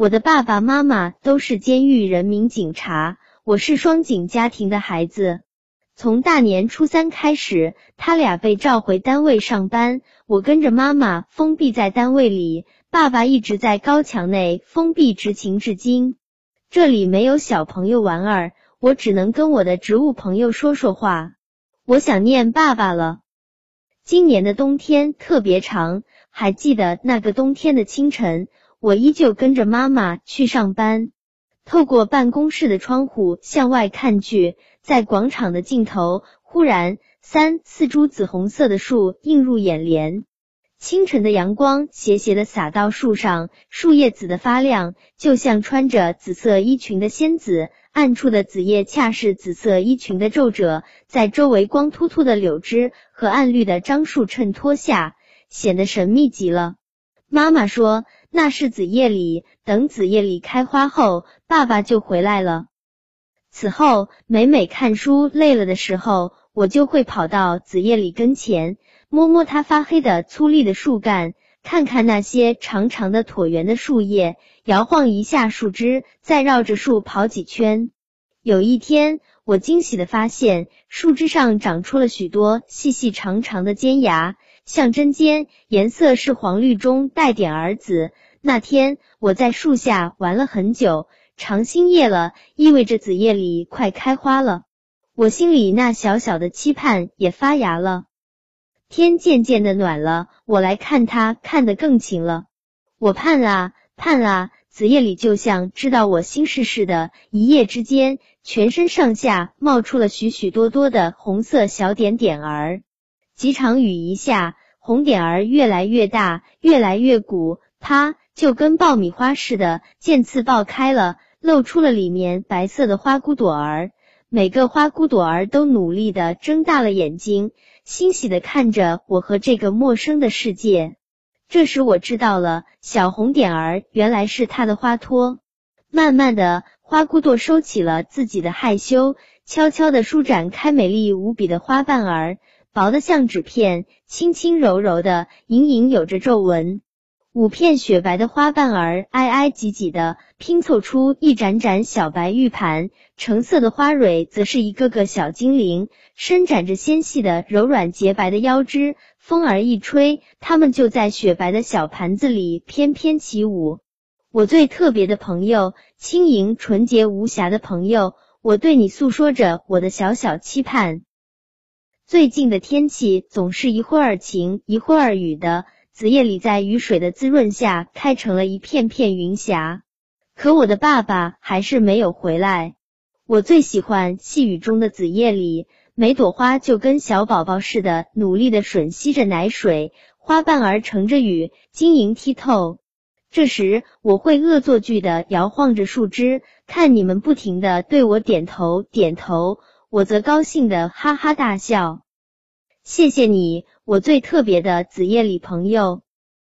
我的爸爸妈妈都是监狱人民警察，我是双井家庭的孩子。从大年初三开始，他俩被召回单位上班，我跟着妈妈封闭在单位里，爸爸一直在高墙内封闭执勤至今。这里没有小朋友玩儿，我只能跟我的植物朋友说说话。我想念爸爸了。今年的冬天特别长，还记得那个冬天的清晨。我依旧跟着妈妈去上班，透过办公室的窗户向外看去，在广场的尽头，忽然三四株紫红色的树映入眼帘。清晨的阳光斜斜的洒到树上，树叶紫的发亮，就像穿着紫色衣裙的仙子。暗处的紫叶恰是紫色衣裙的皱褶，在周围光秃秃的柳枝和暗绿的樟树衬托下，显得神秘极了。妈妈说。那是紫叶李，等紫叶李开花后，爸爸就回来了。此后，每每看书累了的时候，我就会跑到紫叶李跟前，摸摸它发黑的粗粝的树干，看看那些长长的椭圆的树叶，摇晃一下树枝，再绕着树跑几圈。有一天，我惊喜的发现，树枝上长出了许多细细长长的尖芽。像针尖，颜色是黄绿中带点儿紫。那天我在树下玩了很久，长新叶了，意味着紫叶里快开花了。我心里那小小的期盼也发芽了。天渐渐的暖了，我来看它，看得更勤了。我盼啊盼啊，紫叶里就像知道我心事似的，一夜之间，全身上下冒出了许许多多的红色小点点儿。几场雨一下，红点儿越来越大，越来越鼓，啪，就跟爆米花似的，渐次爆开了，露出了里面白色的花骨朵儿。每个花骨朵儿都努力的睁大了眼睛，欣喜的看着我和这个陌生的世界。这时我知道了，小红点儿原来是它的花托。慢慢的，花骨朵收起了自己的害羞，悄悄的舒展开美丽无比的花瓣儿。薄的像纸片，轻轻柔柔的，隐隐有着皱纹。五片雪白的花瓣儿挨挨挤挤的拼凑出一盏盏小白玉盘，橙色的花蕊则是一个个小精灵，伸展着纤细的柔软洁白的腰肢。风儿一吹，它们就在雪白的小盘子里翩翩起舞。我最特别的朋友，轻盈纯洁无瑕的朋友，我对你诉说着我的小小期盼。最近的天气总是一会儿晴一会儿雨的，紫叶李在雨水的滋润下开成了一片片云霞。可我的爸爸还是没有回来。我最喜欢细雨中的紫叶李，每朵花就跟小宝宝似的，努力的吮吸着奶水，花瓣儿乘着雨晶莹剔透。这时，我会恶作剧的摇晃着树枝，看你们不停的对我点头点头。我则高兴的哈哈大笑，谢谢你，我最特别的子夜里朋友。